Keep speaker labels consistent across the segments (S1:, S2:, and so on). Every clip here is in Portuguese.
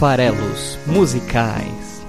S1: farelos musicais.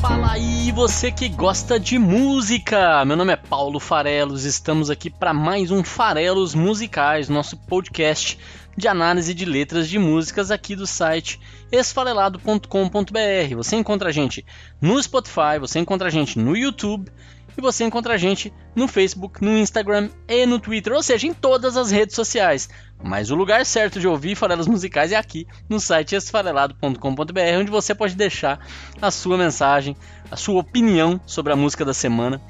S2: Fala aí, você que gosta de música! Meu nome é Paulo Farelos, estamos aqui para mais um Farelos Musicais, nosso podcast de análise de letras de músicas aqui do site esfarelado.com.br. Você encontra a gente no Spotify, você encontra a gente no YouTube e você encontra a gente no Facebook, no Instagram e no Twitter, ou seja, em todas as redes sociais. Mas o lugar certo de ouvir farelas musicais é aqui no site esfarelado.com.br, onde você pode deixar a sua mensagem, a sua opinião sobre a música da semana.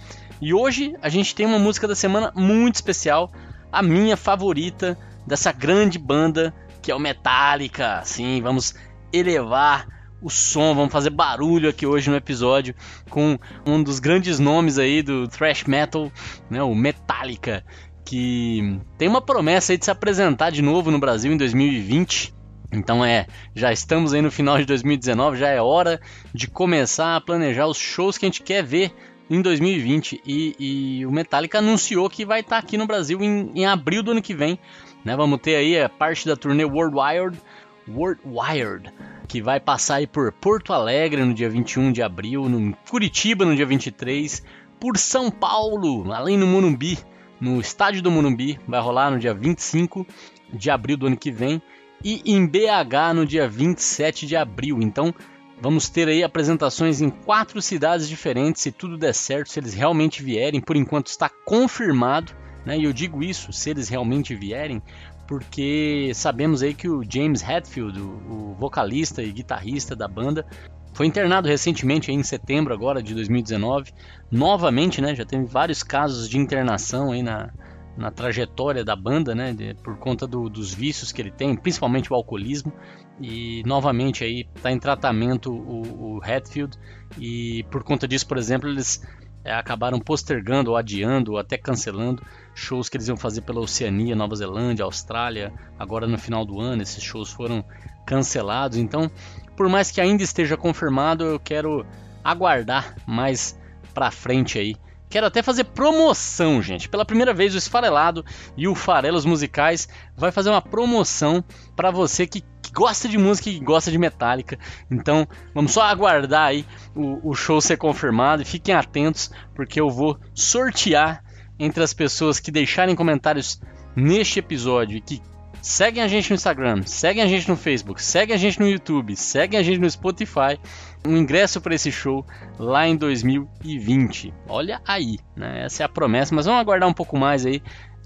S2: E hoje a gente tem uma música da semana muito especial, a minha favorita dessa grande banda que é o Metallica. Sim, vamos elevar o som, vamos fazer barulho aqui hoje no episódio com um dos grandes nomes aí do thrash metal, né, o Metallica, que tem uma promessa aí de se apresentar de novo no Brasil em 2020. Então é, já estamos aí no final de 2019, já é hora de começar a planejar os shows que a gente quer ver em 2020 e, e o Metallica anunciou que vai estar aqui no Brasil em, em abril do ano que vem. Né? Vamos ter aí a parte da turnê World Wired, World Wired que vai passar aí por Porto Alegre no dia 21 de abril, no Curitiba no dia 23, por São Paulo, além no Morumbi, no estádio do Morumbi, vai rolar no dia 25 de abril do ano que vem, e em BH no dia 27 de abril. Então, vamos ter aí apresentações em quatro cidades diferentes, se tudo der certo, se eles realmente vierem, por enquanto está confirmado, né? E eu digo isso, se eles realmente vierem, porque sabemos aí que o James Hetfield, o vocalista e guitarrista da banda, foi internado recentemente em setembro agora de 2019, novamente, né, já teve vários casos de internação aí na, na trajetória da banda, né, de, por conta do, dos vícios que ele tem, principalmente o alcoolismo, e novamente aí está em tratamento o, o Hatfield e por conta disso, por exemplo, eles é, acabaram postergando ou adiando ou até cancelando shows que eles iam fazer pela Oceania, Nova Zelândia, Austrália, agora no final do ano. Esses shows foram cancelados. Então, por mais que ainda esteja confirmado, eu quero aguardar mais pra frente aí. Quero até fazer promoção, gente. Pela primeira vez, o Esfarelado e o Farelos Musicais vai fazer uma promoção para você que gosta de música e gosta de Metallica. Então, vamos só aguardar aí o, o show ser confirmado e fiquem atentos, porque eu vou sortear entre as pessoas que deixarem comentários neste episódio e que seguem a gente no Instagram, seguem a gente no Facebook, seguem a gente no YouTube, seguem a gente no Spotify, um ingresso para esse show lá em 2020. Olha aí, né? Essa é a promessa, mas vamos aguardar um pouco mais aí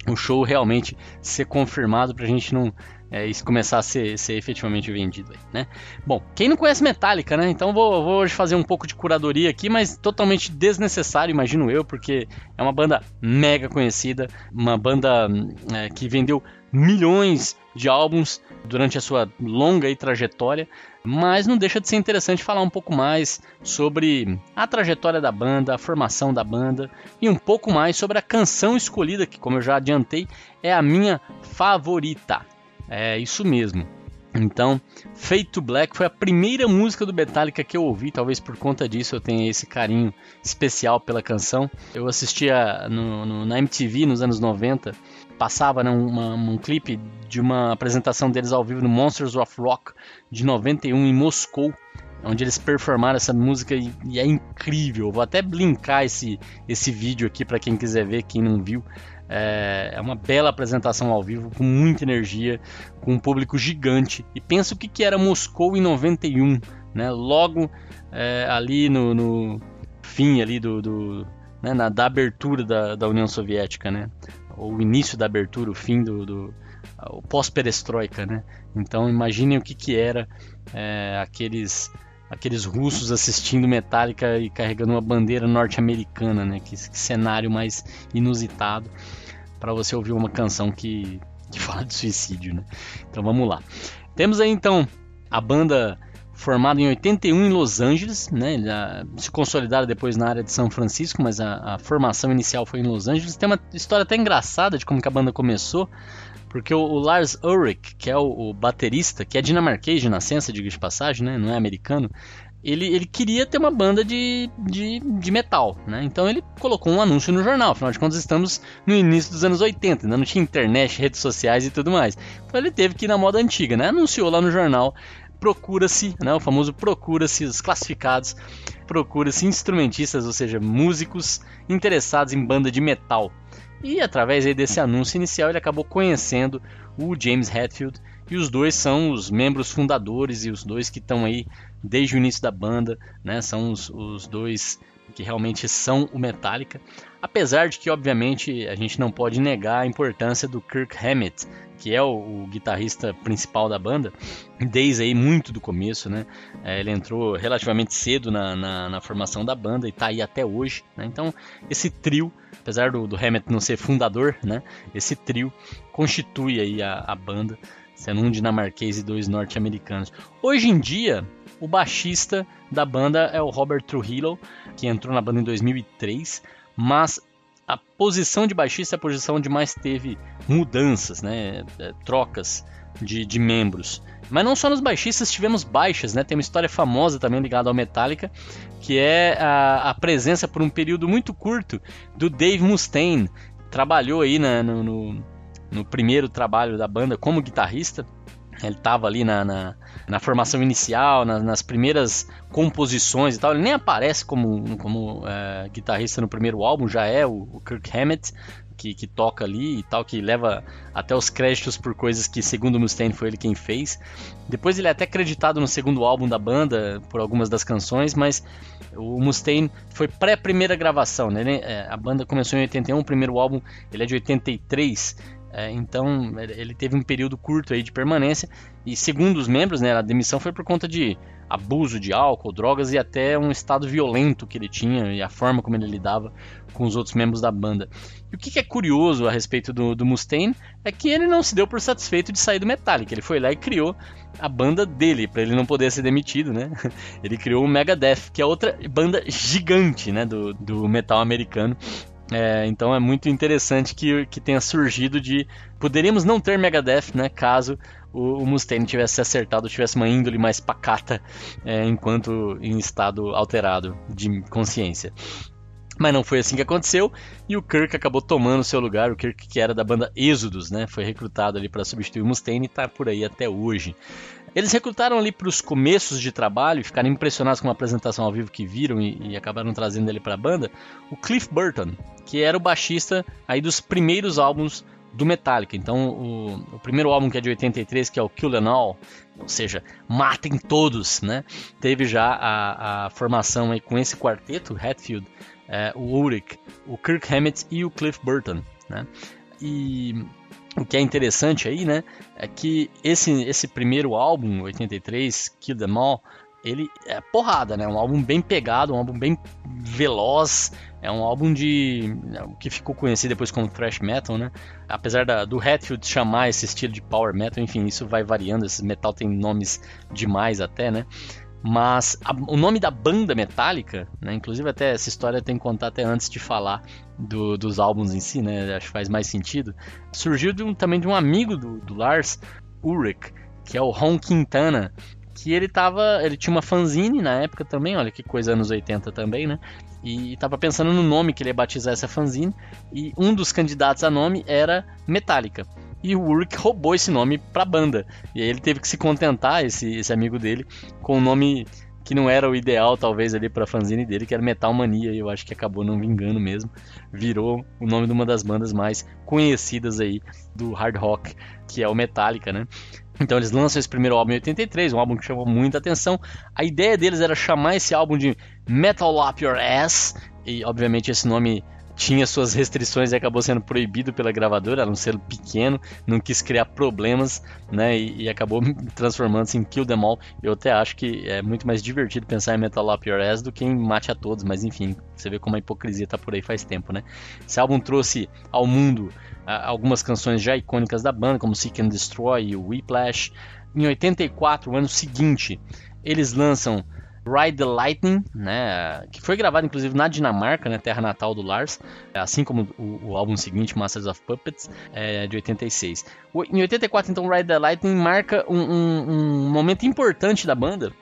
S2: o show realmente ser confirmado para a gente não é, isso começar a ser, ser efetivamente vendido aí, né? Bom, quem não conhece Metallica, né? Então vou, vou hoje fazer um pouco de curadoria aqui, mas totalmente desnecessário, imagino eu, porque é uma banda mega conhecida, uma banda é, que vendeu milhões de álbuns durante a sua longa trajetória, mas não deixa de ser interessante falar um pouco mais sobre a trajetória da banda, a formação da banda e um pouco mais sobre a canção escolhida, que, como eu já adiantei, é a minha favorita. É isso mesmo. Então, Fade to Black foi a primeira música do Metallica que eu ouvi, talvez por conta disso eu tenha esse carinho especial pela canção. Eu assistia no, no, na MTV nos anos 90, passava né, uma, um clipe de uma apresentação deles ao vivo no Monsters of Rock de 91 em Moscou, onde eles performaram essa música e, e é incrível. Vou até linkar esse, esse vídeo aqui para quem quiser ver, quem não viu. É, é uma bela apresentação ao vivo, com muita energia, com um público gigante. E pensa o que, que era Moscou em 91, né? logo é, ali no, no, fim ali do, do né? Na, da abertura da, da União Soviética, né? o início da abertura, o fim do, do pós-perestroika, né? Então imaginem o que, que era é, aqueles aqueles russos assistindo Metallica e carregando uma bandeira norte-americana, né? Que, que, cenário mais inusitado para você ouvir uma canção que, que fala de suicídio, né? Então vamos lá. Temos aí então a banda formada em 81 em Los Angeles, né? se consolidaram depois na área de São Francisco, mas a, a, formação inicial foi em Los Angeles. Tem uma história até engraçada de como a banda começou. Porque o, o Lars Ulrich, que é o, o, baterista, que é dinamarquês de nascença, diga de passagem, né? não é americano, ele, ele queria ter uma banda de, de, de, metal, né? Então ele colocou um anúncio no jornal, afinal de contas estamos no início dos anos 80, ainda não tinha internet, redes sociais e tudo mais. Então ele teve que ir na moda antiga, né? Anunciou lá no jornal, procura-se, né? O famoso procura-se os classificados, procura-se instrumentistas, ou seja, músicos interessados em banda de metal. E através desse anúncio inicial ele acabou conhecendo o James Hetfield e os dois são os membros fundadores e os dois que estão aí desde o início da banda, né? São os, os dois que realmente são o Metallica. Apesar de que, obviamente, a gente não pode negar a importância do Kirk Hammett, que é o, o guitarrista principal da banda, desde aí muito do começo, né? É, ele entrou relativamente cedo na, na, na, formação da banda e está aí até hoje, né? Então, esse trio, apesar do, do Hammett não ser fundador, né? Esse trio constitui aí a, a banda, sendo um dinamarquês e dois norte-americanos. Hoje em dia, o baixista da banda é o Robert Trujillo, que entrou na banda em 2003, mas a posição de baixista é a posição onde mais teve mudanças, né, é, trocas de, de membros. Mas não só nos baixistas tivemos baixas, né? Tem uma história famosa também ligada ao Metallica, que é a, a presença por um período muito curto do Dave Mustaine. Trabalhou aí na, no, no, no primeiro trabalho da banda como guitarrista. Ele estava ali na, na, na, formação inicial, na, nas primeiras composições e tal. Ele nem aparece como, como é, guitarrista no primeiro álbum, já é o, o Kirk Hammett que, que, toca ali e tal, que leva até os créditos por coisas que, segundo Mustaine, foi ele quem fez. Depois ele é até acreditado no segundo álbum da banda por algumas das canções, mas o Mustaine foi pré-primeira gravação, né? Ele, é, a banda começou em 81, o primeiro álbum ele é de 83. É, então ele teve um período curto aí de permanência e segundo os membros, né, a demissão foi por conta de abuso de álcool, drogas e até um estado violento que ele tinha e a forma como ele lidava com os outros membros da banda. E o que, que é curioso a respeito do, do, Mustaine é que ele não se deu por satisfeito de sair do Metallica. Ele foi lá e criou a banda dele, para ele não poder ser demitido, né? Ele criou o Megadeth, que é outra banda gigante, né, do, do metal americano. É, então é muito interessante que, que tenha surgido de. Poderíamos não ter Megadeth, né? Caso o, o Mustaine tivesse acertado, tivesse uma índole mais pacata, é, enquanto em estado alterado de consciência. Mas não foi assim que aconteceu e o Kirk acabou tomando seu lugar. O Kirk, que era da banda Exodus, né, foi recrutado ali para substituir o Mustaine e está por aí até hoje. Eles recrutaram ali para os começos de trabalho, ficaram impressionados com uma apresentação ao vivo que viram e, e acabaram trazendo ele para a banda, o Cliff Burton, que era o baixista aí dos primeiros álbuns do Metallica. Então, o, o, primeiro álbum que é de 83, que é o Kill Them All, ou seja, matem todos, né? Teve já a, a formação aí com esse quarteto, Hatfield, é, o Ulrich, o Kirk Hammett e o Cliff Burton, né? E o que é interessante aí, né, é que esse, esse primeiro álbum, 83, Kill Them All, ele é porrada, né? Um álbum bem pegado, um álbum bem veloz, é um álbum de que ficou conhecido depois como thrash metal, né? Apesar da, do Hatfield chamar esse estilo de power metal, enfim, isso vai variando. Esse metal tem nomes demais até, né? Mas a, o nome da banda metálica, né? Inclusive até essa história tem que contar até antes de falar do, dos álbuns em si, né? Acho que faz mais sentido. Surgiu de um, também de um amigo do, do Lars, Ulrich, que é o Ron Quintana, que ele tava. Ele tinha uma fanzine na época também, olha que coisa anos 80 também, né? E tava pensando no nome que ele ia batizar essa fanzine. E um dos candidatos a nome era Metallica. E o Urk roubou esse nome pra banda. E aí ele teve que se contentar, esse, esse amigo dele, com o um nome que não era o ideal, talvez, ali pra fanzine dele, que era Metal Mania. E eu acho que acabou não vingando mesmo. Virou o nome de uma das bandas mais conhecidas aí do hard rock, que é o Metallica, né? Então eles lançam esse primeiro álbum em 83, um álbum que chamou muita atenção. A ideia deles era chamar esse álbum de Metal Up Your Ass, e obviamente esse nome tinha suas restrições e acabou sendo proibido pela gravadora, era um selo pequeno, não quis criar problemas, né, e, e acabou transformando-se em Kill Them All. Eu até acho que é muito mais divertido pensar em Metal Up Your Ass do que em Mate a Todos, mas enfim, você vê como a hipocrisia tá por aí faz tempo, né. Esse álbum trouxe ao mundo algumas canções já icônicas da banda, como Seek and Destroy e Whiplash. Em 84, o ano seguinte, eles lançam Ride the Lightning, né, que foi gravado inclusive na Dinamarca, né, terra natal do Lars, assim como o, o álbum seguinte, Masters of Puppets, é, de 86. O, em 84, então, Ride the Lightning marca um, um, um momento importante da banda,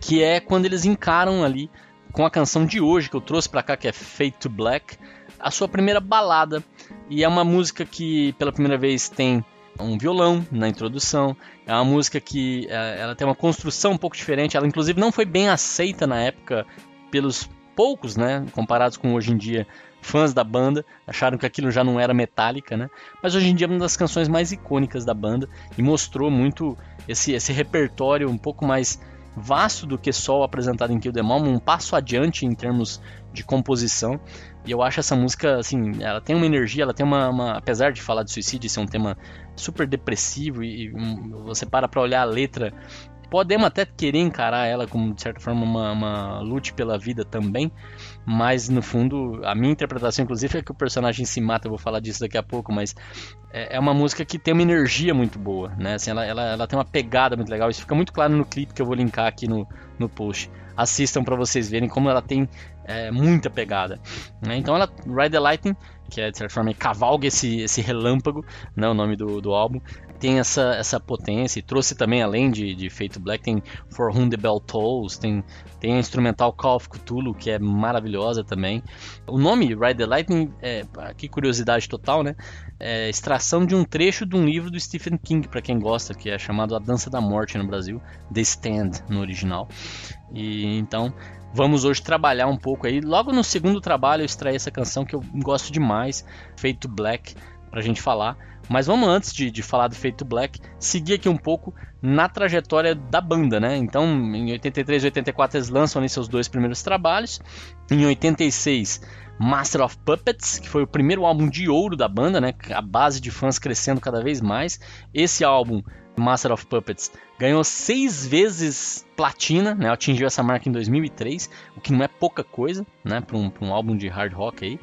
S2: que é quando eles encaram ali com a canção de hoje que eu trouxe para cá, que é Fade to Black, a sua primeira balada. E é uma música que pela primeira vez tem um violão na introdução. É uma música que é, ela tem uma construção um pouco diferente. Ela inclusive não foi bem aceita na época pelos poucos, né, comparados com hoje em dia, fãs da banda, acharam que aquilo já não era metálica, né? Mas hoje em dia é uma das canções mais icônicas da banda e mostrou muito esse, esse repertório um pouco mais vasto do que só o apresentado em Kill Them All, um passo adiante em termos de composição. E eu acho essa música, assim, ela tem uma energia, ela tem uma, uma apesar de falar de suicídio, ser um tema super depressivo e, e você para pra olhar a letra Podemos até querer encarar ela como, de certa forma, uma, uma lute pela vida também, mas no fundo, a minha interpretação, inclusive, é que o personagem se mata. Eu vou falar disso daqui a pouco, mas é, é uma música que tem uma energia muito boa, né? Assim, ela, ela, ela tem uma pegada muito legal. Isso fica muito claro no clipe que eu vou linkar aqui no, no post. Assistam para vocês verem como ela tem é, muita pegada. Né? Então, ela, Ride the Lightning, que é de certa forma cavalga esse, esse relâmpago, né? o nome do, do álbum, tem essa, essa potência e trouxe também, além de, de Feito Black, tem For Whom the Bell Tolls, tem, tem a instrumental Call of Cthulhu, que é maravilhosa também. O nome Ride the Lightning, é, que curiosidade total, né? É extração de um trecho de um livro do Stephen King, para quem gosta, que é chamado A Dança da Morte no Brasil, The Stand no original. E então vamos hoje trabalhar um pouco aí. Logo no segundo trabalho eu extraí essa canção que eu gosto demais, Feito Black, pra gente falar. Mas vamos antes de, de falar do Feito Black, seguir aqui um pouco na trajetória da banda, né? Então, em 83 e 84 eles lançam ali seus dois primeiros trabalhos. Em 86, Master of Puppets, que foi o primeiro álbum de ouro da banda, né? A base de fãs crescendo cada vez mais. Esse álbum, Master of Puppets, ganhou seis vezes platina, né? Atingiu essa marca em 2003, o que não é pouca coisa, né? Para um, um álbum de hard rock aí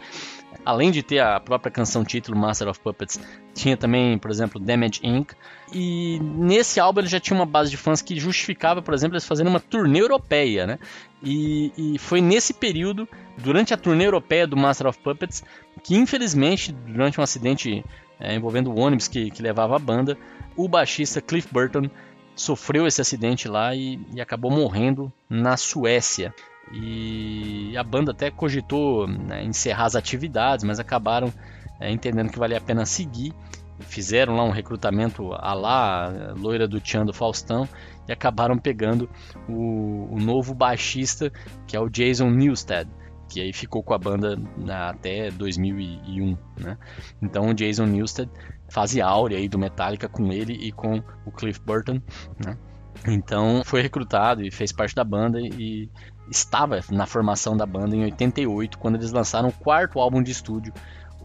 S2: além de ter a própria canção título Master of Puppets, tinha também, por exemplo, Damage Inc. E nesse álbum ele já tinha uma base de fãs que justificava, por exemplo, eles fazendo uma turnê europeia, né? E, e foi nesse período, durante a turnê europeia do Master of Puppets, que infelizmente, durante um acidente é, envolvendo o ônibus que, que levava a banda, o baixista Cliff Burton sofreu esse acidente lá e, e acabou morrendo na Suécia. E a banda até cogitou né, encerrar as atividades, mas acabaram é, entendendo que valia a pena seguir. Fizeram lá um recrutamento a lá, loira do Tchan do Faustão, e acabaram pegando o, o novo baixista, que é o Jason Newsted que aí ficou com a banda né, até 2001, né? Então o Jason Newsted fazia áurea aí do Metallica com ele e com o Cliff Burton, né? Então foi recrutado e fez parte da banda e estava na formação da banda em 88, quando eles lançaram o quarto álbum de estúdio,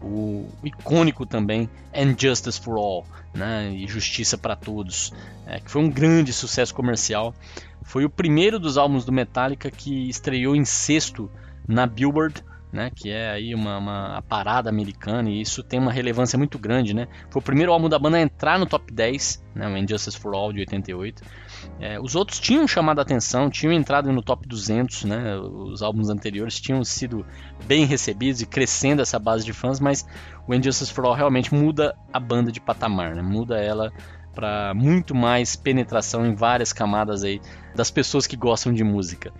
S2: o icônico também And Justice for All, né, e Justiça para Todos, é, que foi um grande sucesso comercial. Foi o primeiro dos álbuns do Metallica que estreou em sexto na Billboard né, que é aí uma, uma parada americana e isso tem uma relevância muito grande, né? Foi o primeiro álbum da banda a entrar no top 10, né, o Injustice for All de 88. É, os outros tinham chamado a atenção, tinham entrado no top 200, né? Os álbuns anteriores tinham sido bem recebidos e crescendo essa base de fãs, mas o Injustice for All realmente muda a banda de patamar, né? Muda ela para muito mais penetração em várias camadas aí das pessoas que gostam de música.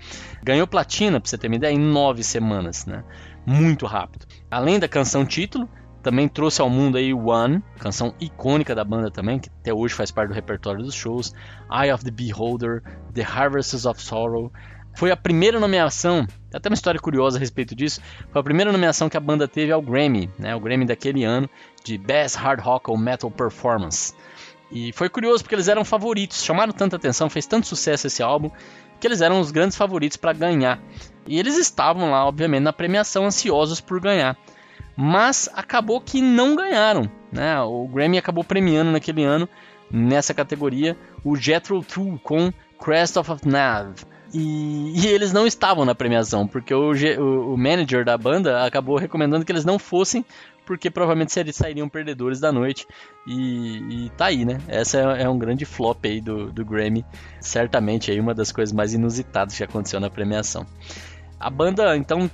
S2: Ganhou platina, para você ter uma ideia, em nove semanas, né? Muito rápido. Além da canção título, também trouxe ao mundo aí One, canção icônica da banda também, que até hoje faz parte do repertório dos shows, Eye of the Beholder, The Harvests of Sorrow. Foi a primeira nomeação, até uma história curiosa a respeito disso, foi a primeira nomeação que a banda teve ao Grammy, né, o Grammy daquele ano, de Best Hard Rock or Metal Performance. E foi curioso porque eles eram favoritos, chamaram tanta atenção, fez tanto sucesso esse álbum, que eles eram os grandes favoritos para ganhar. E eles estavam lá, obviamente, na premiação, ansiosos por ganhar. Mas acabou que não ganharam. Né? O Grammy acabou premiando naquele ano, nessa categoria, o Jethro Tull com Crest of Nav. E, e, eles não estavam na premiação, porque o, o, o, manager da banda acabou recomendando que eles não fossem, porque provavelmente eles sairiam perdedores da noite. E, e tá aí, né? Essa é, é, um grande flop aí do, do Grammy. Certamente aí uma das coisas mais inusitadas que aconteceu na premiação. A banda, então,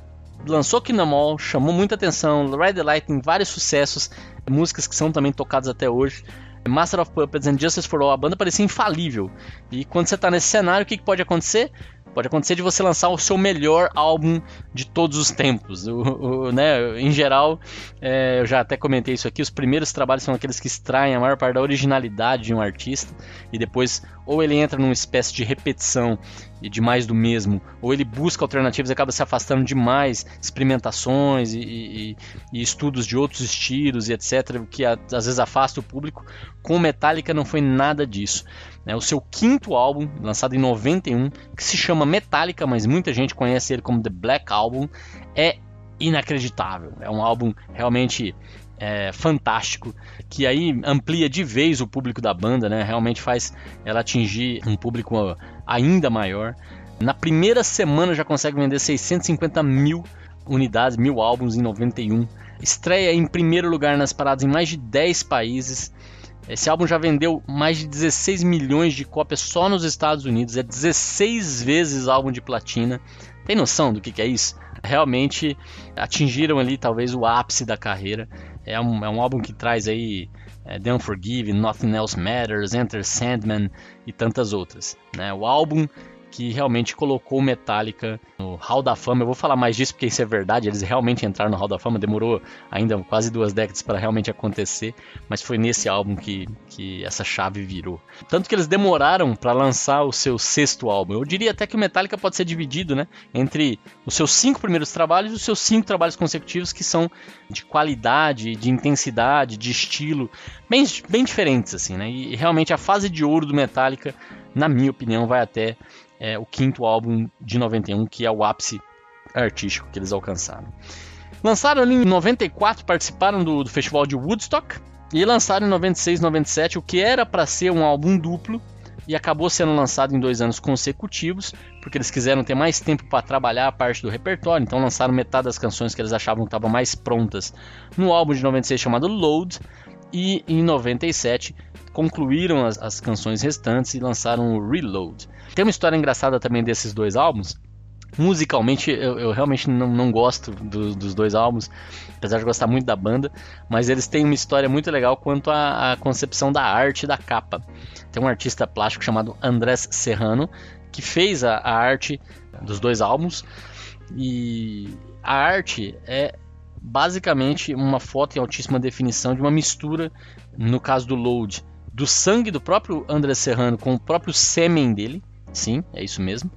S2: lançou Kinamol, chamou muita atenção, Ride the Light tem vários sucessos, músicas que são também tocadas até hoje. Master of Puppets and Justice for All, a banda parecia infalível. E quando você está nesse cenário, o que, que, pode acontecer? Pode acontecer de você lançar o seu melhor álbum de todos os tempos. O, o, né, em geral, é, eu já até comentei isso aqui, os primeiros trabalhos são aqueles que extraem a maior parte da originalidade de um artista e depois ou ele entra numa espécie de repetição e de mais do mesmo, ou ele busca alternativas e acaba se afastando demais, experimentações e, e, e estudos de outros estilos e etc, que às vezes afasta o público. Com Metallica não foi nada disso. Né? O seu quinto álbum, lançado em 91, que se chama Metallica, mas muita gente conhece ele como The Black Album, é inacreditável. É um álbum realmente é, fantástico, que aí amplia de vez o público da banda, né? Realmente faz ela atingir um público ainda maior. Na primeira semana já consegue vender 650 mil unidades, mil álbuns em 91. Estreia em primeiro lugar nas paradas em mais de 10 países. Esse álbum já vendeu mais de 16 milhões de cópias só nos Estados Unidos. É 16 vezes álbum de platina. Tem noção do que, que é isso? Realmente atingiram ali talvez o ápice da carreira. É um, é um álbum que traz aí é, The Unforgiven, Nothing Else Matters, Enter Sandman e tantas outras. Né? O álbum que realmente colocou Metallica no Hall da Fama. Eu vou falar mais disso porque isso é verdade, eles realmente entraram no Hall da Fama, demorou ainda quase duas décadas para realmente acontecer, mas foi nesse álbum que, que essa chave virou. Tanto que eles demoraram para lançar o seu sexto álbum. Eu diria até que o Metallica pode ser dividido né, entre os seus cinco primeiros trabalhos e os seus cinco trabalhos consecutivos que são de qualidade, de intensidade, de estilo, bem, bem diferentes assim, né? E realmente a fase de ouro do Metallica, na minha opinião, vai até é, o quinto álbum de 91, que é o ápice artístico que eles alcançaram. Lançaram ali em 94, participaram do, do festival de Woodstock e lançaram em 96, 97 o que era para ser um álbum duplo e acabou sendo lançado em dois anos consecutivos, porque eles quiseram ter mais tempo para trabalhar a parte do repertório, então lançaram metade das canções que eles achavam que estavam mais prontas no álbum de 96 chamado Load, e em 97 concluíram as, as canções restantes e lançaram o Reload. Tem uma história engraçada também desses dois álbuns. Musicalmente, eu, eu realmente não, não gosto do, dos dois álbuns, apesar de gostar muito da banda, mas eles têm uma história muito legal quanto à, à concepção da arte da capa. Tem um artista plástico chamado Andrés Serrano que fez a, a arte dos dois álbuns e a arte é basicamente uma foto em altíssima definição de uma mistura, no caso do Load, do sangue do próprio André Serrano com o próprio sêmen dele. Sim, é isso mesmo.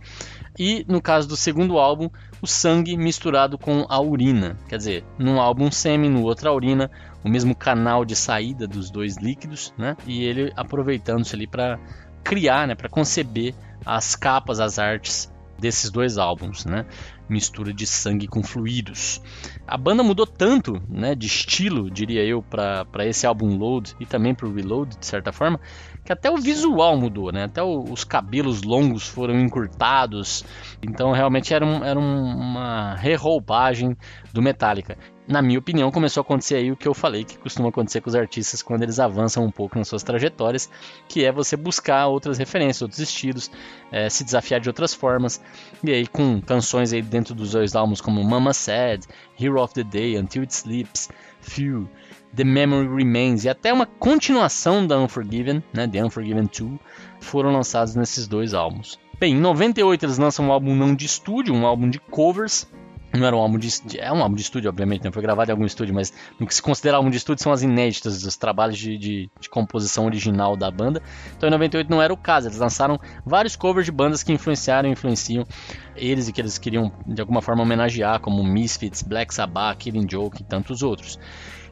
S2: E no caso do segundo álbum, o sangue misturado com a urina. Quer dizer, num álbum sêmen, no outro a urina, o mesmo canal de saída dos dois líquidos, né? E ele aproveitando-se ali para criar, né, para conceber as capas, as artes desses dois álbuns, né? Mistura de sangue com fluidos. A banda mudou tanto, né, de estilo, diria eu, para esse álbum Load e também para o Reload, de certa forma, que até o visual mudou, né? Até o, os cabelos longos foram encurtados. Então realmente era, um, era um, uma reroupagem do Metallica na minha opinião, começou a acontecer aí o que eu falei que costuma acontecer com os artistas quando eles avançam um pouco nas suas trajetórias, que é você buscar outras referências, outros estilos, é, se desafiar de outras formas. E aí com canções aí dentro dos dois álbuns como Mama Said, Hero of the Day, Until It Sleeps, Few, The Memory Remains e até uma continuação da Unforgiven, né, The Unforgiven 2, foram lançados nesses dois álbuns. Bem, em 98 eles lançam um álbum não de estúdio, um álbum de covers, não era um álbum de é um álbum de estúdio, obviamente, não né? foi gravado em algum estúdio, mas no que se considera álbum de estúdio são as inéditas dos trabalhos de, de, de, composição original da banda. Então em 98 não era o caso, eles lançaram vários covers de bandas que influenciaram influenciam eles e que eles queriam de alguma forma homenagear, como Misfits, Black Sabbath, Killing Joke e tantos outros.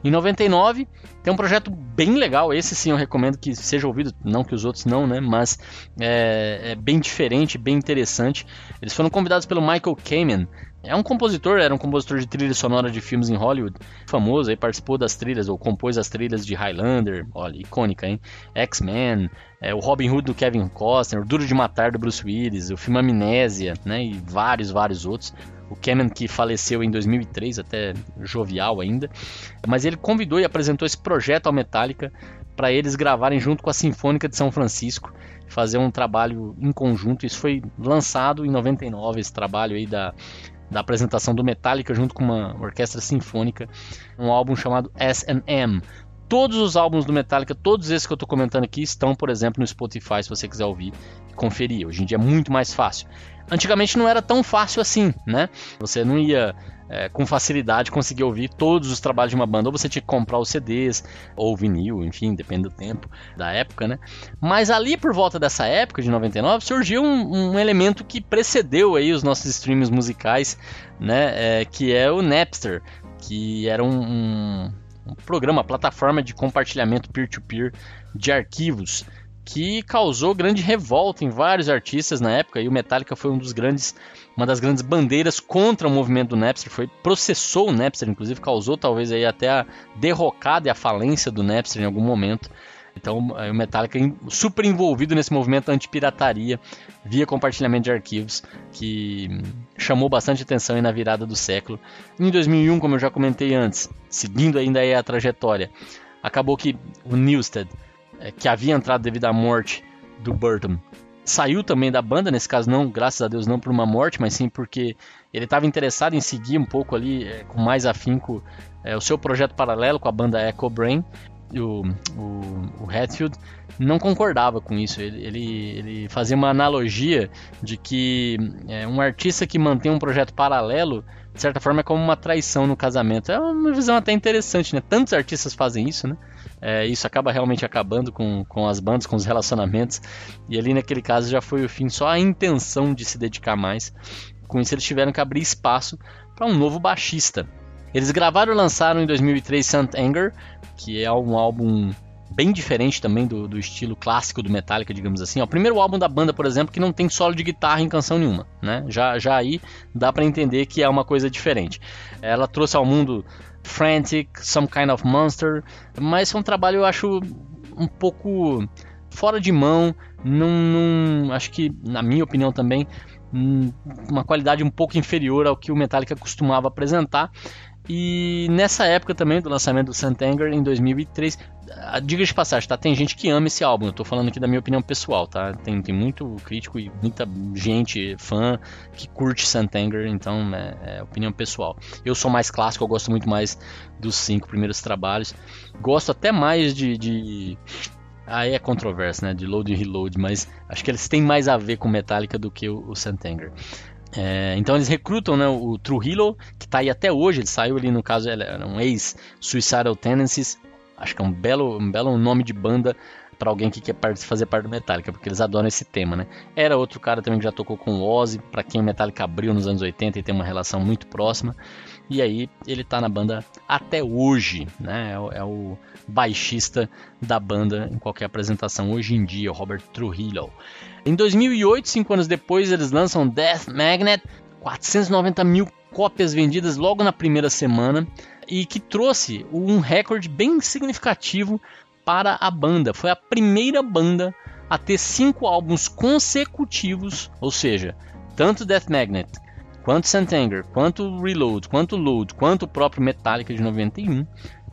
S2: Em 99, tem um projeto bem legal, esse sim eu recomendo que seja ouvido, não que os outros não, né? Mas é, é bem diferente, bem interessante. Eles foram convidados pelo Michael Kamen, é um compositor, era um compositor de trilha sonora de filmes em Hollywood, famoso, aí participou das trilhas, ou compôs as trilhas de Highlander, olha, icônica, hein? X-Men, é, o Robin Hood do Kevin Costner, o Duro de Matar do Bruce Willis, o filme Amnésia, né? E vários, vários outros. O Cameron que faleceu em 2003, até jovial ainda. Mas ele convidou e apresentou esse projeto ao Metallica para eles gravarem junto com a Sinfônica de São Francisco, fazer um trabalho em conjunto. Isso foi lançado em 99, esse trabalho aí da da apresentação do Metallica junto com uma orquestra sinfônica, um álbum chamado S&M. Todos os álbuns do Metallica, todos esses que eu estou comentando aqui, estão, por exemplo, no Spotify, se você quiser ouvir e conferir. Hoje em dia é muito mais fácil. Antigamente não era tão fácil assim, né? Você não ia é, com facilidade conseguir ouvir todos os trabalhos de uma banda. Ou você tinha que comprar os CDs, ou vinil, enfim, depende do tempo, da época, né? Mas ali por volta dessa época, de 99, surgiu um, um elemento que precedeu aí os nossos streams musicais, né? É, que é o Napster, que era um, um, um programa, plataforma de compartilhamento peer-to-peer -peer de arquivos que causou grande revolta em vários artistas na época, e o Metallica foi um dos grandes, uma das grandes bandeiras contra o movimento do Napster, foi processou o Napster, inclusive causou talvez aí até a derrocada e a falência do Napster em algum momento. Então, o Metallica super envolvido nesse movimento anti-pirataria via compartilhamento de arquivos, que chamou bastante atenção na virada do século. Em 2001, como eu já comentei antes, seguindo ainda a trajetória, acabou que o Newsted é, que havia entrado devido à morte do Burton, saiu também da banda, nesse caso não, graças a Deus, não por uma morte, mas sim porque ele estava interessado em seguir um pouco ali, é, com mais afinco, é, o seu projeto paralelo com a banda Echo Brain. O, o, o Hatfield não concordava com isso. Ele, ele, ele fazia uma analogia de que é, um artista que mantém um projeto paralelo, de certa forma, é como uma traição no casamento. É uma visão até interessante, né? Tantos artistas fazem isso, né? É, isso acaba realmente acabando com, com as bandas, com os relacionamentos. E ali naquele caso já foi o fim, só a intenção de se dedicar mais. Com isso eles tiveram que abrir espaço para um novo baixista. Eles gravaram e lançaram em 2003 Sant Anger, que é um álbum bem diferente também do, do, estilo clássico do Metallica, digamos assim. É o primeiro álbum da banda, por exemplo, que não tem solo de guitarra em canção nenhuma, né? Já, já aí dá para entender que é uma coisa diferente. Ela trouxe ao mundo Frantic, Some Kind of Monster, mas é um trabalho eu acho um pouco fora de mão, não, acho que na minha opinião também hum, uma qualidade um pouco inferior ao que o Metallica costumava apresentar. E nessa época também do lançamento do Santanger em 2003, diga de passagem, tá? Tem gente que ama esse álbum. Eu tô falando aqui da minha opinião pessoal, tá? Tem, tem muito crítico e muita gente, fã, que curte Santanger, então é, é opinião pessoal. Eu sou mais clássico, eu gosto muito mais dos cinco primeiros trabalhos. Gosto até mais de. de... Aí é controverso, né? De Load e Reload, mas acho que eles têm mais a ver com Metallica do que o, o Santanger. É, então eles recrutam né, o Trujillo, que está aí até hoje, ele saiu ali no caso, era um ex-Suicidal Tendencies, Acho que é um belo, um belo nome de banda para alguém que quer fazer parte do Metallica, porque eles adoram esse tema, né? Era outro cara também que já tocou com o Ozzy, para quem o Metallica abriu nos anos 80 e tem uma relação muito próxima. E aí ele tá na banda até hoje, né? É o, é o baixista da banda em qualquer apresentação hoje em dia, o Robert Trujillo. Em 2008, cinco anos depois, eles lançam Death Magnet, 490 mil cópias vendidas logo na primeira semana e que trouxe um recorde bem significativo para a banda. Foi a primeira banda a ter cinco álbuns consecutivos, ou seja, tanto Death Magnet, quanto Santanger, quanto Reload, quanto Load, quanto o próprio Metallica de 91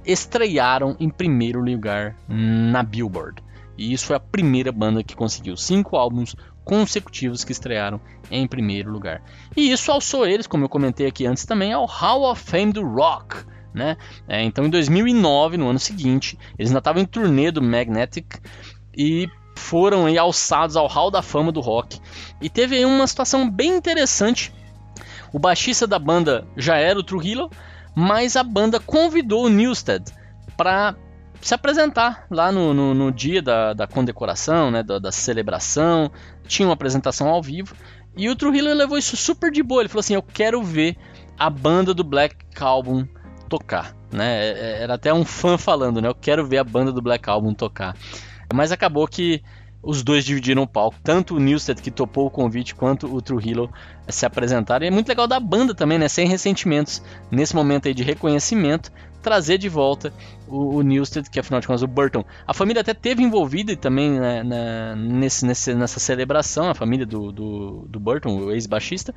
S2: estrearam em primeiro lugar na Billboard. E isso foi a primeira banda que conseguiu cinco álbuns consecutivos que estrearam em primeiro lugar. E isso alçou eles, como eu comentei aqui antes também, ao Hall of Fame do Rock né? É, então em 2009, no ano seguinte, eles ainda estavam em turnê do Magnetic e foram aí alçados ao hall da fama do rock. E teve aí uma situação bem interessante. O baixista da banda já era o Trujillo, mas a banda convidou o Newsted para se apresentar lá no, no, no dia da, da, condecoração, né, da, da, celebração. Tinha uma apresentação ao vivo. E o Trujillo levou isso super de boa. Ele falou assim: Eu quero ver a banda do Black Album tocar, né? É, é, era até um fã falando, né? Eu quero ver a banda do Black Album tocar. Mas acabou que os dois dividiram o palco, tanto o Newsted que topou o convite quanto o Trujillo se apresentaram. E é muito legal da banda também, né? Sem ressentimentos, nesse momento aí de reconhecimento, trazer de volta o, o Newsted, que afinal de contas o Burton. A família até teve envolvida também né, na, nesse, nesse, nessa celebração, a família do, do, do Burton, o ex-baixista.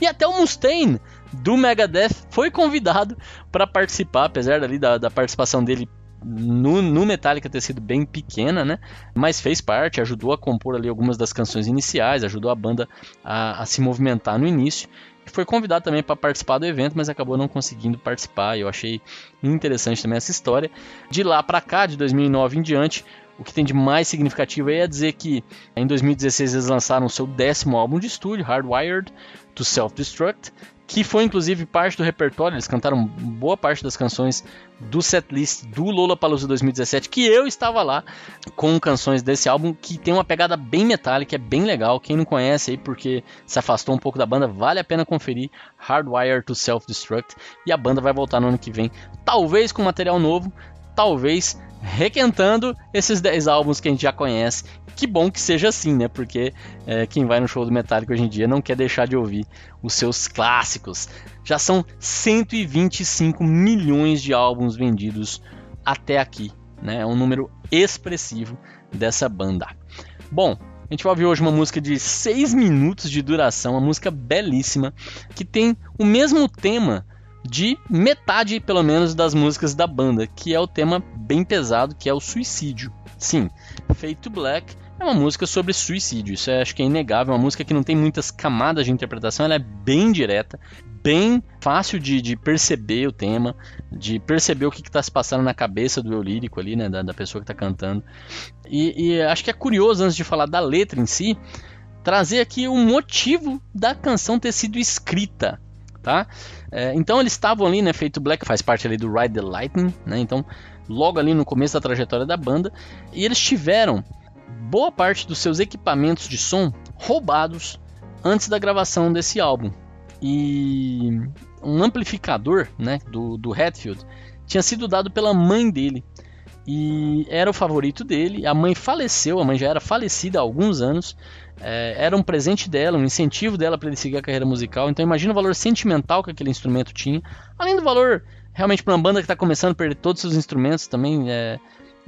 S2: E até o Mustaine do Megadeth foi convidado para participar, apesar ali da, da participação dele no, no, Metallica ter sido bem pequena, né? Mas fez parte, ajudou a compor ali algumas das canções iniciais, ajudou a banda a, a se movimentar no início foi convidado também para participar do evento, mas acabou não conseguindo participar. Eu achei interessante também essa história. De lá para cá, de 2009 em diante, o que tem de mais significativo é dizer que em 2016 eles lançaram seu décimo álbum de estúdio, Hardwired to Self-Destruct, que foi inclusive parte do repertório, eles cantaram boa parte das canções do setlist do Lollapalooza 2017, que eu estava lá com canções desse álbum que tem uma pegada bem metálica, é bem legal. Quem não conhece aí porque se afastou um pouco da banda, vale a pena conferir Hardwire to Self-Destruct e a banda vai voltar no ano que vem, talvez com material novo, talvez requentando esses 10 álbuns que a gente já conhece. Que bom que seja assim, né? Porque é, quem vai no show do Metallica hoje em dia não quer deixar de ouvir os seus clássicos. Já são 125 milhões de álbuns vendidos até aqui, né? É um número expressivo dessa banda. Bom, a gente vai ouvir hoje uma música de 6 minutos de duração, uma música belíssima, que tem o mesmo tema de metade, pelo menos, das músicas da banda, que é o tema bem pesado, que é o suicídio. Sim, Fade to Black é uma música sobre suicídio, isso é, acho que é inegável, é uma música que não tem muitas camadas de interpretação, ela é bem direta, bem fácil de, de perceber o tema, de perceber o que está se passando na cabeça do eu lírico ali, né, da, da pessoa que está cantando. E, e acho que é curioso, antes de falar da letra em si, trazer aqui o motivo da canção ter sido escrita tá? É, então eles estavam ali, né? Feito Black faz parte ali do Ride the Lightning, né? Então logo ali no começo da trajetória da banda e eles tiveram boa parte dos seus equipamentos de som roubados antes da gravação desse álbum e um amplificador, né? Do, do Hatfield tinha sido dado pela mãe dele e era o favorito dele. A mãe faleceu, a mãe já era falecida há alguns anos é, era um presente dela, um incentivo dela para ele seguir a carreira musical. Então imagina o valor sentimental que aquele instrumento tinha, além do valor realmente para uma banda que está começando a perder todos os seus instrumentos também, é,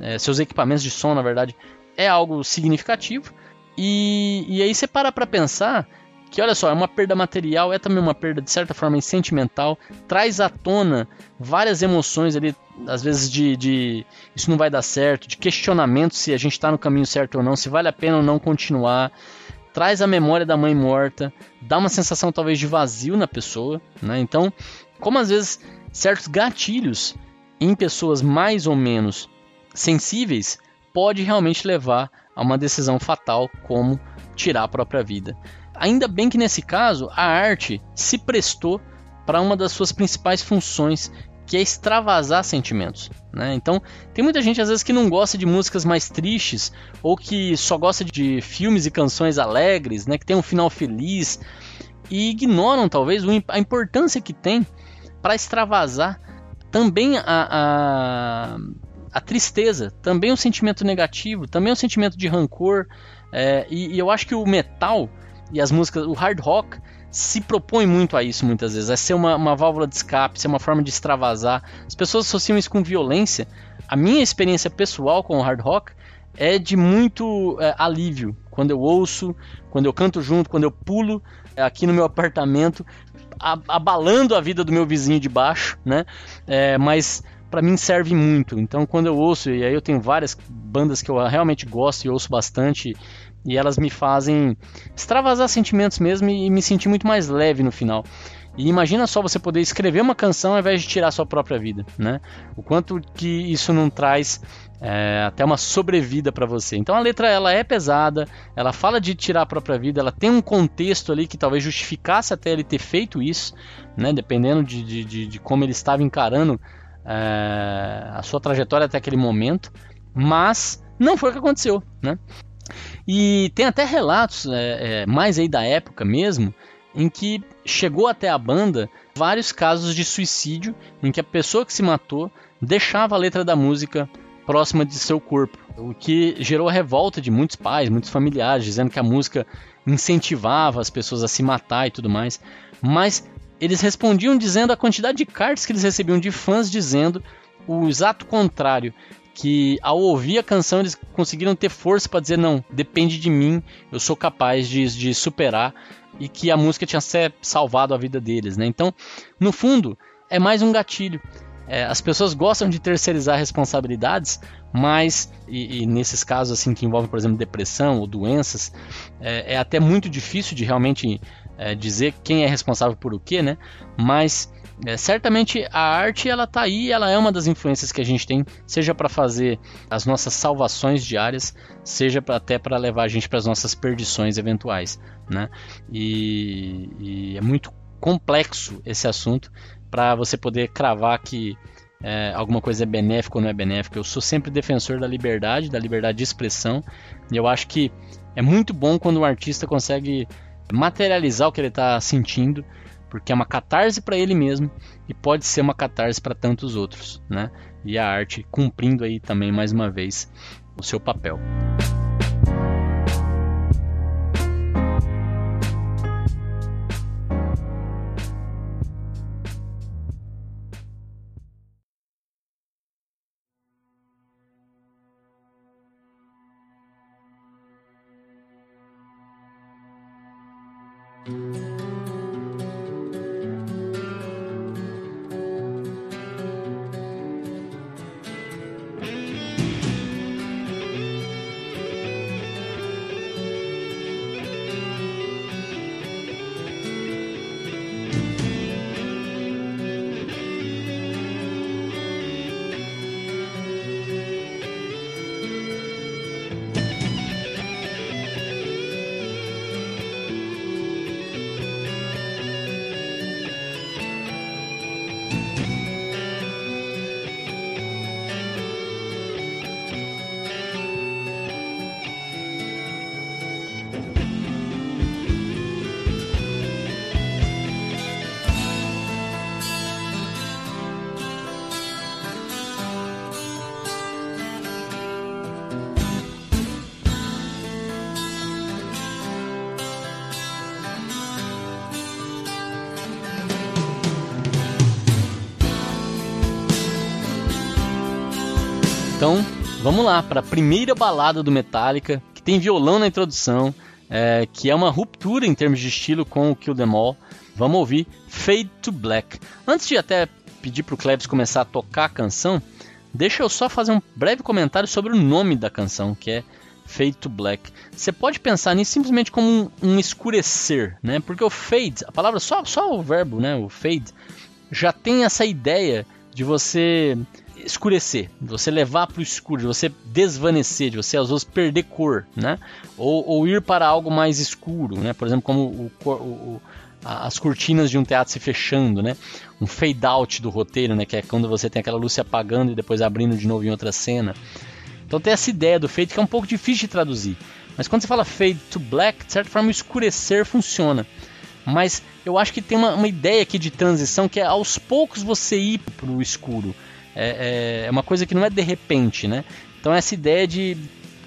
S2: é, seus equipamentos de som, na verdade, é algo significativo. E, e aí você para para pensar que olha só, é uma perda material, é também uma perda de certa forma sentimental, traz à tona várias emoções ali, às vezes de, de isso não vai dar certo, de questionamento se a gente está no caminho certo ou não, se vale a pena ou não continuar traz a memória da mãe morta, dá uma sensação talvez de vazio na pessoa, né? Então, como às vezes certos gatilhos em pessoas mais ou menos sensíveis pode realmente levar a uma decisão fatal como tirar a própria vida. Ainda bem que nesse caso a arte se prestou para uma das suas principais funções, que é extravasar sentimentos. Né? Então, tem muita gente às vezes que não gosta de músicas mais tristes ou que só gosta de filmes e canções alegres, né? que tem um final feliz e ignoram talvez a importância que tem para extravasar também a, a, a, tristeza, também o sentimento negativo, também o sentimento de rancor. É, e, e eu acho que o metal e as músicas, o hard rock se propõe muito a isso muitas vezes, a ser uma, uma válvula de escape, ser uma forma de extravasar. As pessoas associam isso com violência. A minha experiência pessoal com o hard rock é de muito é, alívio. Quando eu ouço, quando eu canto junto, quando eu pulo é, aqui no meu apartamento, abalando a vida do meu vizinho de baixo, né? É, mas para mim serve muito. Então quando eu ouço, e aí eu tenho várias bandas que eu realmente gosto e ouço bastante, e elas me fazem extravasar sentimentos mesmo e me sentir muito mais leve no final. E imagina só você poder escrever uma canção ao invés de tirar sua própria vida, né? O quanto que isso não traz é, até uma sobrevida para você. Então a letra ela é pesada, ela fala de tirar a própria vida, ela tem um contexto ali que talvez justificasse até ele ter feito isso, né? Dependendo de, de, de, de como ele estava encarando é, a sua trajetória até aquele momento, mas não foi o que aconteceu, né? E tem até relatos, é, é, mais aí da época mesmo, em que chegou até a banda vários casos de suicídio em que a pessoa que se matou deixava a letra da música próxima de seu corpo, o que gerou a revolta de muitos pais, muitos familiares, dizendo que a música incentivava as pessoas a se matar e tudo mais. Mas eles respondiam dizendo a quantidade de cartas que eles recebiam de fãs dizendo o exato contrário, que ao ouvir a canção eles conseguiram ter força para dizer não, depende de mim, eu sou capaz de, de superar e que a música tinha salvado a vida deles, né? Então, no fundo, é mais um gatilho. É, as pessoas gostam de terceirizar responsabilidades, mas e, e, nesses casos assim que envolvem, por exemplo, depressão ou doenças, é, é até muito difícil de realmente é, dizer quem é responsável por o que, né? Mas é, certamente a arte ela tá aí, ela é uma das influências que a gente tem, seja para fazer as nossas salvações diárias, seja pra, até para levar a gente para as nossas perdições eventuais, né? E, e é muito complexo esse assunto para você poder cravar que é, alguma coisa é benéfica ou não é benéfica. Eu sou sempre defensor da liberdade, da liberdade de expressão, e eu acho que é muito bom quando um artista consegue materializar o que ele está sentindo porque é uma catarse para ele mesmo e pode ser uma catarse para tantos outros, né? E a arte cumprindo aí também mais uma vez o seu papel. Vamos lá para a primeira balada do Metallica, que tem violão na introdução, é, que é uma ruptura em termos de estilo com o Kill Them All. Vamos ouvir Fade to Black. Antes de até pedir para o Klebs começar a tocar a canção, deixa eu só fazer um breve comentário sobre o nome da canção, que é Fade to Black. Você pode pensar nisso simplesmente como um, um, escurecer, né? Porque o fade, a palavra só, só o verbo, né? O fade já tem essa ideia de você escurecer, de você levar para o escuro, de você desvanecer, de você às vezes perder cor, né? Ou, ou ir para algo mais escuro, né? Por exemplo, como o, o, o, as cortinas de um teatro se fechando, né? Um fade out do roteiro, né? Que é quando você tem aquela luz se apagando e depois abrindo de novo em outra cena. Então tem essa ideia do fade que é um pouco difícil de traduzir. Mas quando você fala fade to black, de certa forma, escurecer funciona. Mas eu acho que tem uma, uma ideia aqui de transição que é aos poucos você ir para o escuro é, é, é uma coisa que não é de repente, né? Então essa ideia de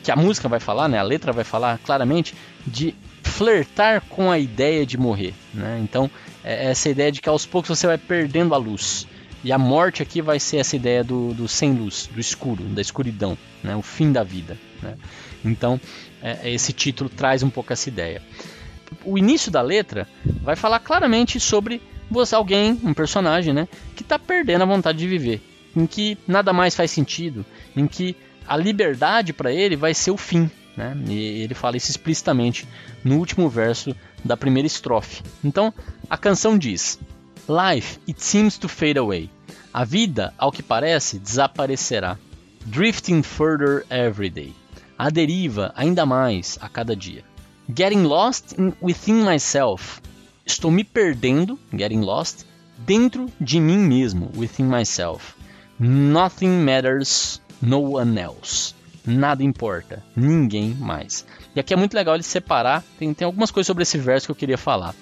S2: que a música vai falar, né? A letra vai falar claramente de flertar com a ideia de morrer, né? Então é essa ideia de que aos poucos você vai perdendo a luz. E a morte aqui vai ser essa ideia do, do sem luz, do escuro, da escuridão, né? o fim da vida. Né? Então, é, esse título traz um pouco essa ideia. O início da letra vai falar claramente sobre você, alguém, um personagem, né, que está perdendo a vontade de viver em que nada mais faz sentido, em que a liberdade para ele vai ser o fim. Né? E ele fala isso explicitamente no último verso da primeira estrofe. Então a canção diz: Life, it seems to fade away. A vida, ao que parece, desaparecerá. Drifting further every day. A deriva ainda mais a cada dia. Getting lost in, within myself. Estou me perdendo, getting lost, dentro de mim mesmo, within myself. Nothing matters, no one else. Nada importa, ninguém mais. E aqui é muito legal ele separar, tem, tem algumas coisas sobre esse verso que eu queria falar.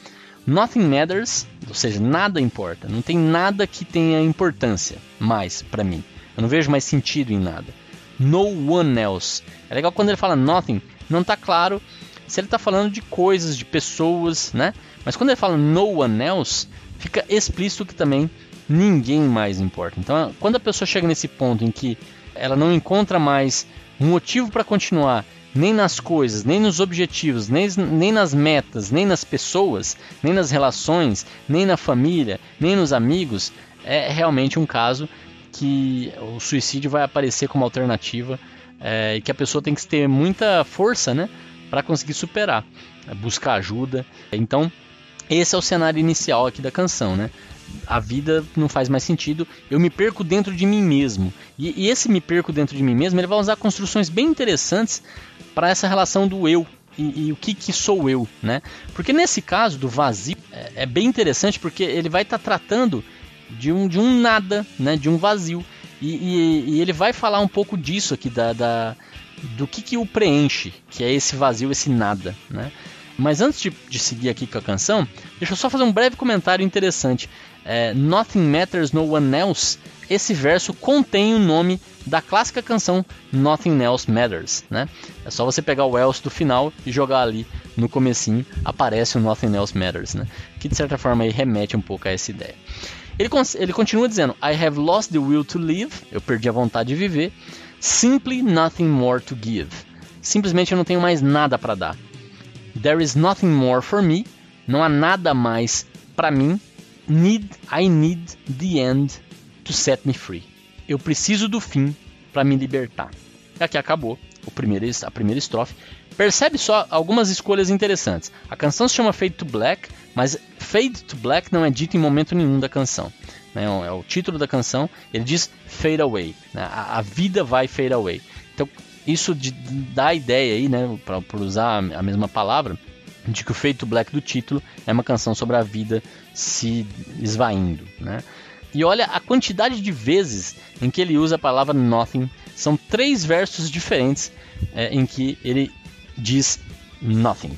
S2: Nothing matters, ou seja, nada importa. Não tem nada que tenha importância mais para mim. Eu não vejo mais sentido em nada. No one else. É legal quando ele fala nothing, não está claro se ele está falando de coisas, de pessoas, né? Mas quando ele fala no one else, fica explícito que também ninguém mais importa. Então, quando a pessoa chega nesse ponto em que ela não encontra mais um motivo para continuar, nem nas coisas, nem nos objetivos, nem, nem nas metas, nem nas pessoas, nem nas relações, nem na família, nem nos amigos, é realmente um caso que o suicídio vai aparecer como alternativa é, e que a pessoa tem que ter muita força né, para conseguir superar, buscar ajuda. Então, esse é o cenário inicial aqui da canção, né? A vida não faz mais sentido, eu me perco dentro de mim mesmo. E, e esse me perco dentro de mim mesmo, ele vai usar construções bem interessantes para essa relação do eu e, e, o que, que sou eu, né? Porque nesse caso do vazio é, é bem interessante porque ele vai estar tá tratando de um, de um nada, né? De um vazio. E, e, e, ele vai falar um pouco disso aqui, da, da, do que, que o preenche, que é esse vazio, esse nada, né? Mas antes de, de seguir aqui com a canção, deixa eu só fazer um breve comentário interessante. É, Nothing Matters No One Else, esse verso contém o nome da clássica canção Nothing Else Matters, né? É só você pegar o else do final e jogar ali no comecinho, aparece o Nothing Else Matters, né? Que de certa forma remete um pouco a essa ideia. Ele, ele continua dizendo: I have lost the will to live, eu perdi a vontade de viver. Simply nothing more to give. Simplesmente eu não tenho mais nada para dar. There is nothing more for me, não há nada mais para mim. Need, I need the end to set me free. Eu preciso do fim para me libertar. E aqui acabou o primeiro, a primeira estrofe. Percebe só algumas escolhas interessantes. A canção se chama Fade to Black, mas Fade to Black não é dito em momento nenhum da canção. Né? É o título da canção, ele diz Fade Away. Né? A, a, vida vai fade away. Então, isso de, dá a ideia aí, né, para usar a mesma palavra, de que o Fade to Black do título é uma canção sobre a vida se esvaindo. Né? E olha a quantidade de vezes em que ele usa a palavra nothing. São três versos diferentes é, em que ele diz nothing.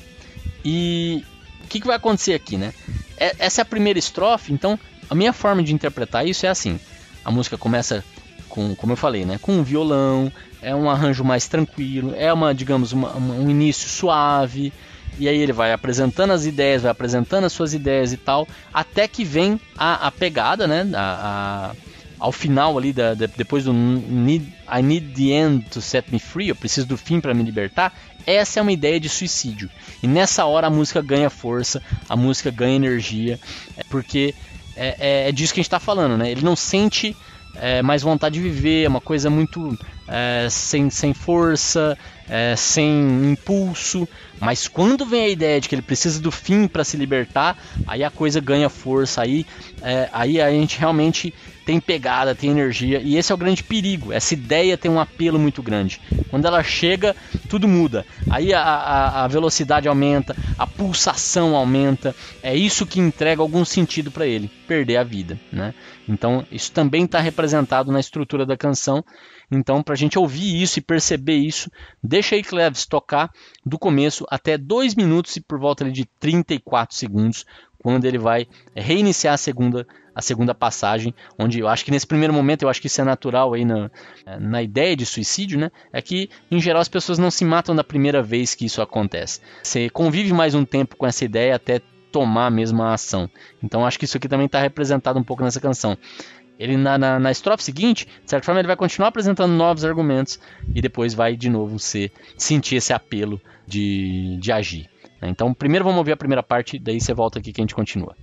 S2: E o que, que vai acontecer aqui, né? É, essa é a primeira estrofe, então a minha forma de interpretar isso é assim: a música começa com, como eu falei, né, com um violão, é um arranjo mais tranquilo, é uma, digamos, uma, uma, um início suave, e aí ele vai apresentando as ideias, vai apresentando as suas ideias e tal, até que vem a, a pegada, né? A, a, ao final ali, da, de, depois do need, I need the end to set me free, eu preciso do fim para me libertar, essa é uma ideia de suicídio. E nessa hora a música ganha força, a música ganha energia, é porque é, é, é disso que a gente está falando, né? Ele não sente é, mais vontade de viver, é uma coisa muito é, sem, sem força, é, sem impulso. Mas quando vem a ideia de que ele precisa do fim para se libertar, aí a coisa ganha força, aí, é, aí a gente realmente tem pegada, tem energia, e esse é o grande perigo. Essa ideia tem um apelo muito grande. Quando ela chega, tudo muda. Aí a, a, a velocidade aumenta, a pulsação aumenta. É isso que entrega algum sentido para ele, perder a vida. Né? Então, isso também está representado na estrutura da canção. Então, para a gente ouvir isso e perceber isso, deixa aí Cleves tocar do começo até 2 minutos e por volta de 34 segundos, quando ele vai reiniciar a segunda a segunda passagem, onde eu acho que nesse primeiro momento, eu acho que isso é natural aí na, na ideia de suicídio, né? É que, em geral, as pessoas não se matam da primeira vez que isso acontece. Você convive mais um tempo com essa ideia até tomar a mesma ação. Então acho que isso aqui também está representado um pouco nessa canção. Ele na, na, na, estrofe seguinte, de certa forma, ele vai continuar apresentando novos argumentos e depois vai de novo ser, sentir esse apelo de, de agir. Então, primeiro vamos ouvir a primeira parte, daí você volta aqui que a gente continua.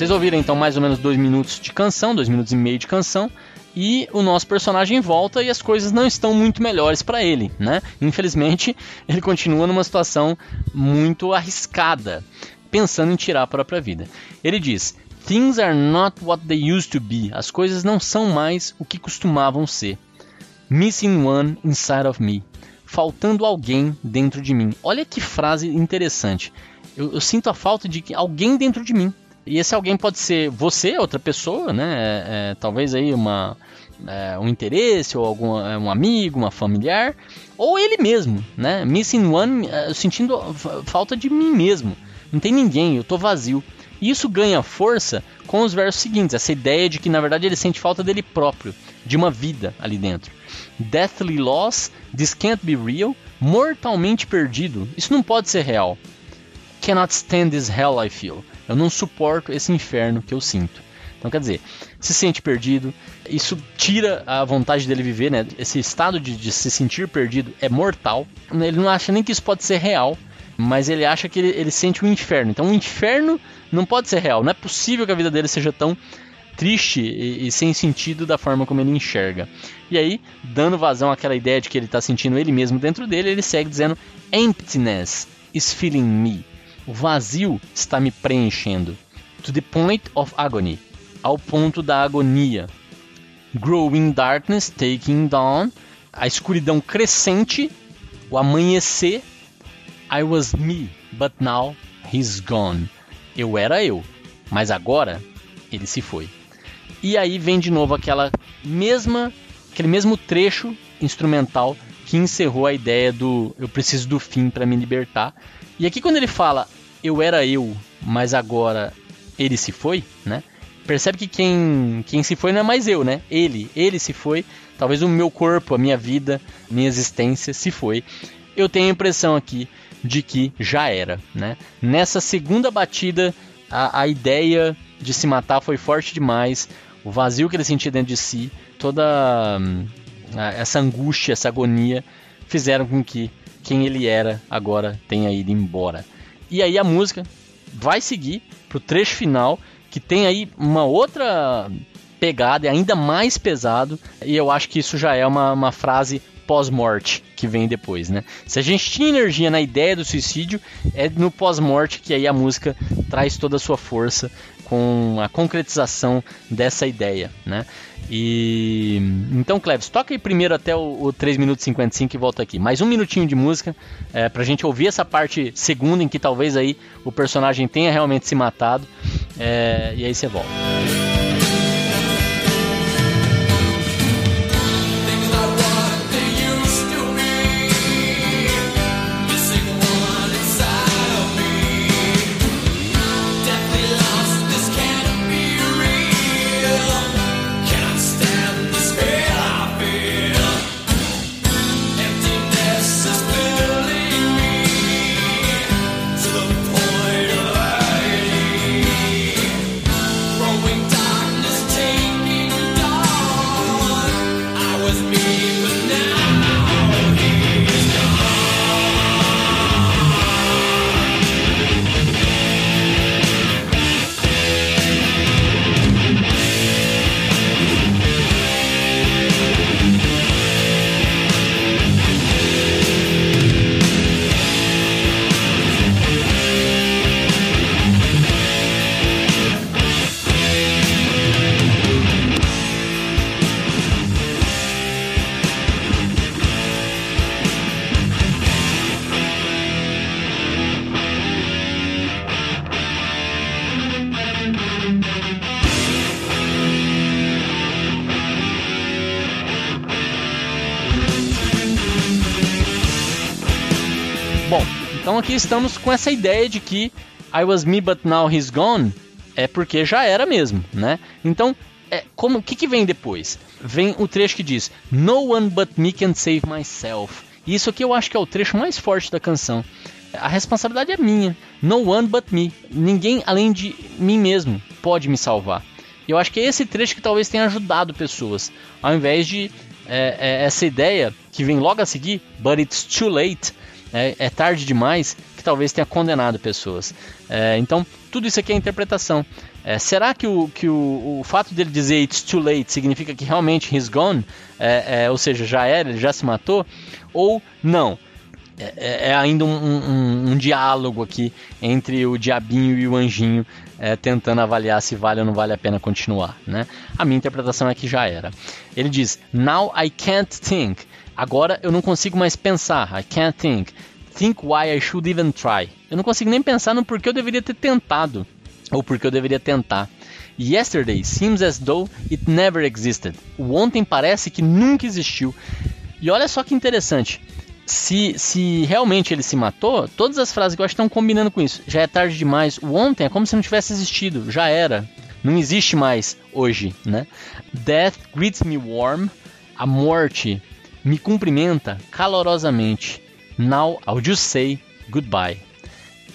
S2: Vocês ouviram então mais ou menos dois minutos de canção, dois minutos e meio de canção, e o nosso personagem volta e as coisas não estão muito melhores para ele, né? Infelizmente, ele continua numa situação muito arriscada, pensando em tirar a própria vida. Ele diz: Things are not what they used to be. As coisas não são mais o que costumavam ser. Missing one inside of me. Faltando alguém dentro de mim. Olha que frase interessante. Eu, eu sinto a falta de alguém dentro de mim. E esse alguém pode ser você, outra pessoa, né? É, é, talvez aí uma, é, um interesse, ou algum é, um amigo, uma familiar, ou ele mesmo, né? Missing one, é, sentindo falta de mim mesmo. Não tem ninguém, eu tô vazio. E isso ganha força com os versos seguintes, essa ideia de que na verdade ele sente falta dele próprio, de uma vida ali dentro. Deathly lost, this can't be real, mortalmente perdido, isso não pode ser real. Cannot stand this hell I feel. Eu não suporto esse inferno que eu sinto. Então, quer dizer, se sente perdido, isso tira a vontade dele viver, né? Esse estado de, de, se sentir perdido é mortal. Ele não acha nem que isso pode ser real, mas ele acha que ele, ele sente um inferno. Então, o um inferno não pode ser real. Não é possível que a vida dele seja tão triste e, e, sem sentido da forma como ele enxerga. E aí, dando vazão àquela ideia de que ele está sentindo ele mesmo dentro dele, ele segue dizendo: Emptiness is filling me. O vazio está me preenchendo. To the point of agony. Ao ponto da agonia. Growing darkness, taking dawn. A escuridão crescente. O amanhecer. I was me, but now he's gone. Eu era eu, mas agora ele se foi. E aí vem de novo aquela mesma, aquele mesmo trecho instrumental que encerrou a ideia do eu preciso do fim para me libertar. E aqui quando ele fala eu era eu, mas agora ele se foi, né? Percebe que quem, quem se foi não é mais eu, né? Ele, ele se foi. Talvez o meu corpo, a minha vida, minha existência se foi. Eu tenho a impressão aqui de que já era, né? Nessa segunda batida, a, a ideia de se matar foi forte demais. O vazio que ele sentia dentro de si, toda hum, essa angústia, essa agonia, fizeram com que quem ele era agora tenha ido embora. E aí a música vai seguir pro trecho final, que tem aí uma outra pegada, é ainda mais pesado, e eu acho que isso já é uma, uma frase pós-morte que vem depois, né? Se a gente tinha energia na ideia do suicídio, é no pós-morte que aí a música traz toda a sua força com a concretização dessa ideia, né? E então, Cleves, toca aí primeiro até o, o 3 minutos e 55 e volta aqui. Mais um minutinho de música é, pra gente ouvir essa parte segunda em que talvez aí o personagem tenha realmente se matado. É, e aí você volta. Aqui estamos com essa ideia de que I was me but now he's gone é porque já era mesmo, né? Então, é, como o que, que vem depois? Vem o trecho que diz No one but me can save myself. E isso aqui eu acho que é o trecho mais forte da canção. A responsabilidade é minha. No one but me. Ninguém além de mim mesmo pode me salvar. Eu acho que é esse trecho que talvez tenha ajudado pessoas, ao invés de é, é, essa ideia que vem logo a seguir, but it's too late, é, é tarde demais, que talvez tenha condenado pessoas. É, então, tudo isso aqui é interpretação. É, será que, o, que o, o fato dele dizer it's too late significa que realmente he's gone? É, é, ou seja, já era, ele já se matou? Ou não? É, é, ainda um, um, um, diálogo aqui entre o diabinho e o anjinho é, tentando avaliar se vale ou não vale a pena continuar. Né? A minha interpretação é que já era. Ele diz: Now I can't think. Agora eu não consigo mais pensar. I can't think. Think why I should even try. Eu não consigo nem pensar no porquê eu deveria ter tentado ou porque eu deveria tentar. Yesterday seems as though it never existed. O ontem parece que nunca existiu. E olha só que interessante. Se, se realmente ele se matou, todas as frases que eu acho estão combinando com isso. Já é tarde demais. O ontem é como se não tivesse existido. Já era. Não existe mais hoje, né? Death greets me warm. A morte me cumprimenta calorosamente. Now I'll just say goodbye.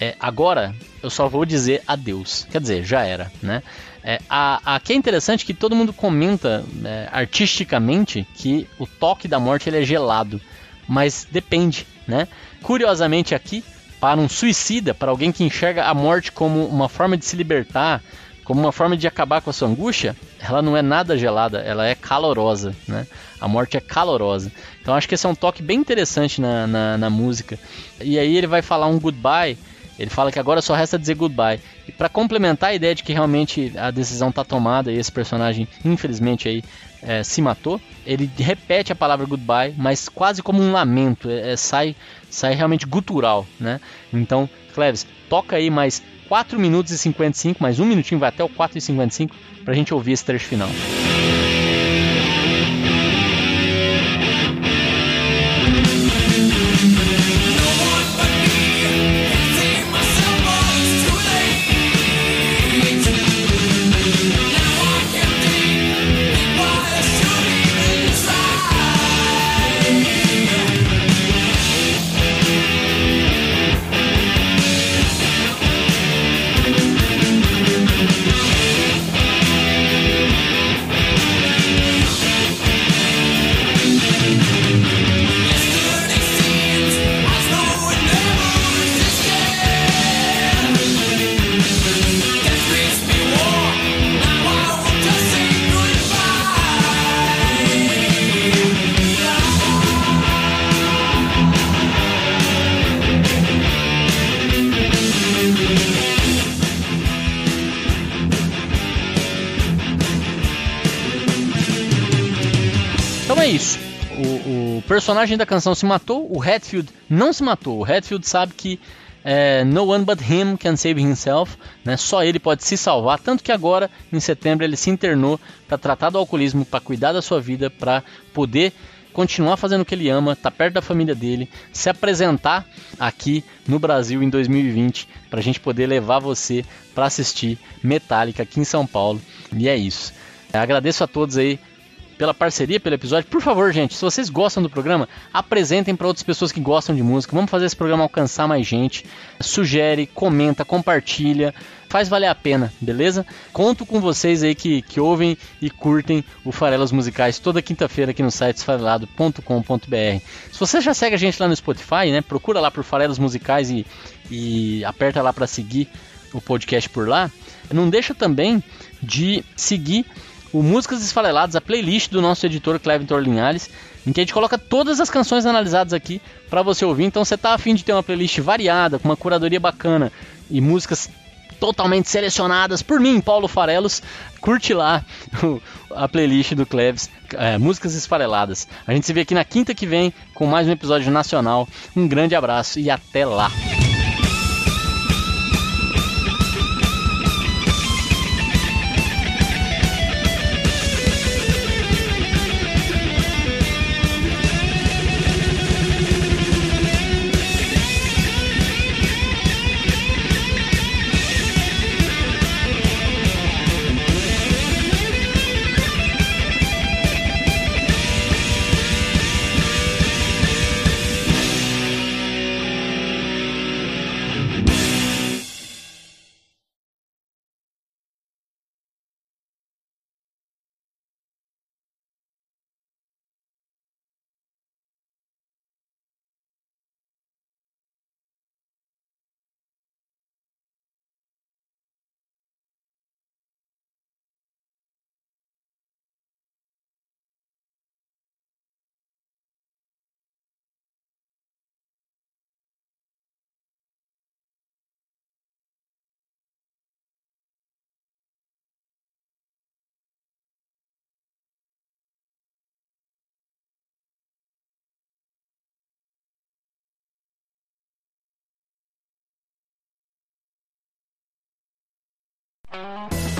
S2: É, agora eu só vou dizer adeus. Quer dizer, já era, né? É, a, aqui é interessante que todo mundo comenta é, artisticamente que o toque da morte ele é gelado, mas depende, né? Curiosamente aqui, para um suicida, para alguém que enxerga a morte como uma forma de se libertar, como uma forma de acabar com a sua angústia, ela não é nada gelada, ela é calorosa, né? A morte é calorosa. Então acho que esse é um toque bem interessante na, na, na música. E aí ele vai falar um goodbye ele fala que agora só resta dizer goodbye. E para complementar a ideia de que realmente a decisão está tomada e esse personagem, infelizmente, aí é, se matou, ele repete a palavra goodbye, mas quase como um lamento. É, é, sai, sai realmente gutural, né? Então, Cleves, toca aí mais 4 minutos e 55, mais um minutinho, vai até o 4 e 55 para a gente ouvir esse trecho final. Personagem da canção se matou, o Hatfield não se matou. O Hatfield sabe que é, no one but him can save himself, né? Só ele pode se salvar, tanto que agora em setembro ele se internou para tratar do alcoolismo, para cuidar da sua vida, para poder continuar fazendo o que ele ama, tá perto da família dele, se apresentar aqui no Brasil em 2020 para a gente poder levar você para assistir Metallica aqui em São Paulo. E é isso. agradeço a todos aí pela parceria, pelo episódio. Por favor, gente, se vocês gostam do programa, apresentem para outras pessoas que gostam de música. Vamos fazer esse programa alcançar mais gente. Sugere, comenta, compartilha. Faz valer a pena, beleza? Conto com vocês aí que, que ouvem e curtem o Farelas Musicais toda quinta-feira aqui no site esfarelado.com.br. Se você já segue a gente lá no Spotify, né? Procura lá por Farelas Musicais e, e aperta lá para seguir o podcast por lá. Não deixa também de seguir o Músicas Esfareladas, a playlist do nosso editor Cleventor Linhares, em que a gente coloca todas as canções analisadas aqui para você ouvir. Então você tá afim de ter uma playlist variada, com uma curadoria bacana e músicas totalmente selecionadas por mim, Paulo Farelos, curte lá a playlist do Cleves, é, Músicas Esfareladas. A gente se vê aqui na quinta que vem com mais um episódio nacional. Um grande abraço e até lá!